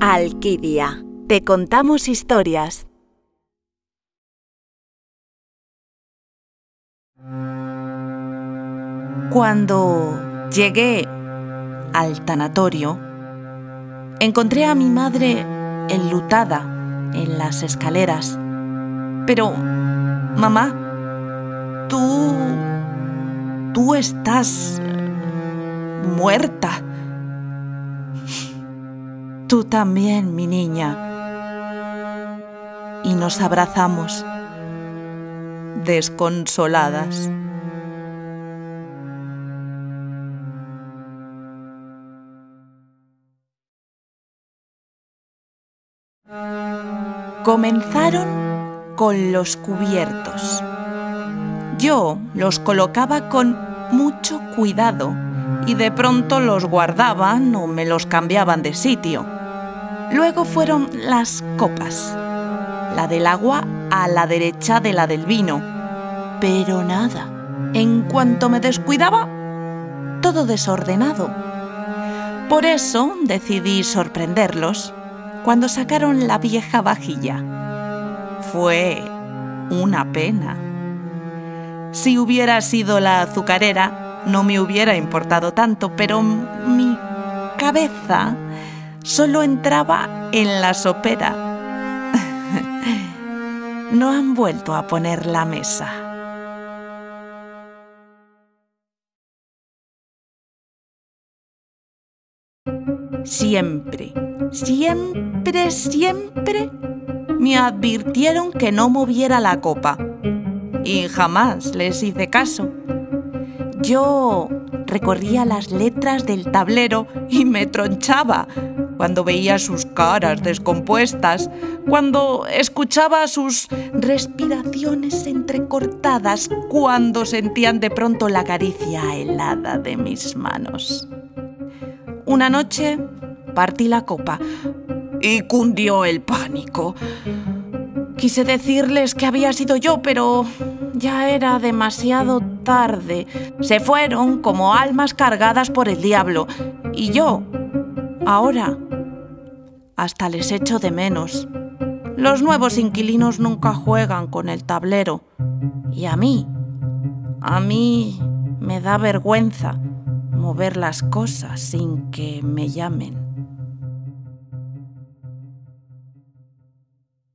Alquidia. Te contamos historias. Cuando llegué al tanatorio, encontré a mi madre enlutada en las escaleras. Pero, mamá, tú... tú estás muerta. Tú también, mi niña. Y nos abrazamos, desconsoladas. Comenzaron con los cubiertos. Yo los colocaba con mucho cuidado y de pronto los guardaban o me los cambiaban de sitio. Luego fueron las copas, la del agua a la derecha de la del vino. Pero nada, en cuanto me descuidaba, todo desordenado. Por eso decidí sorprenderlos cuando sacaron la vieja vajilla. Fue una pena. Si hubiera sido la azucarera, no me hubiera importado tanto, pero mi cabeza solo entraba en la sopera. no han vuelto a poner la mesa. Siempre, siempre, siempre me advirtieron que no moviera la copa. Y jamás les hice caso. Yo recorría las letras del tablero y me tronchaba cuando veía sus caras descompuestas, cuando escuchaba sus respiraciones entrecortadas, cuando sentían de pronto la caricia helada de mis manos. Una noche partí la copa y cundió el pánico. Quise decirles que había sido yo, pero ya era demasiado tarde. Se fueron como almas cargadas por el diablo. Y yo, ahora, hasta les echo de menos. Los nuevos inquilinos nunca juegan con el tablero. Y a mí, a mí me da vergüenza mover las cosas sin que me llamen.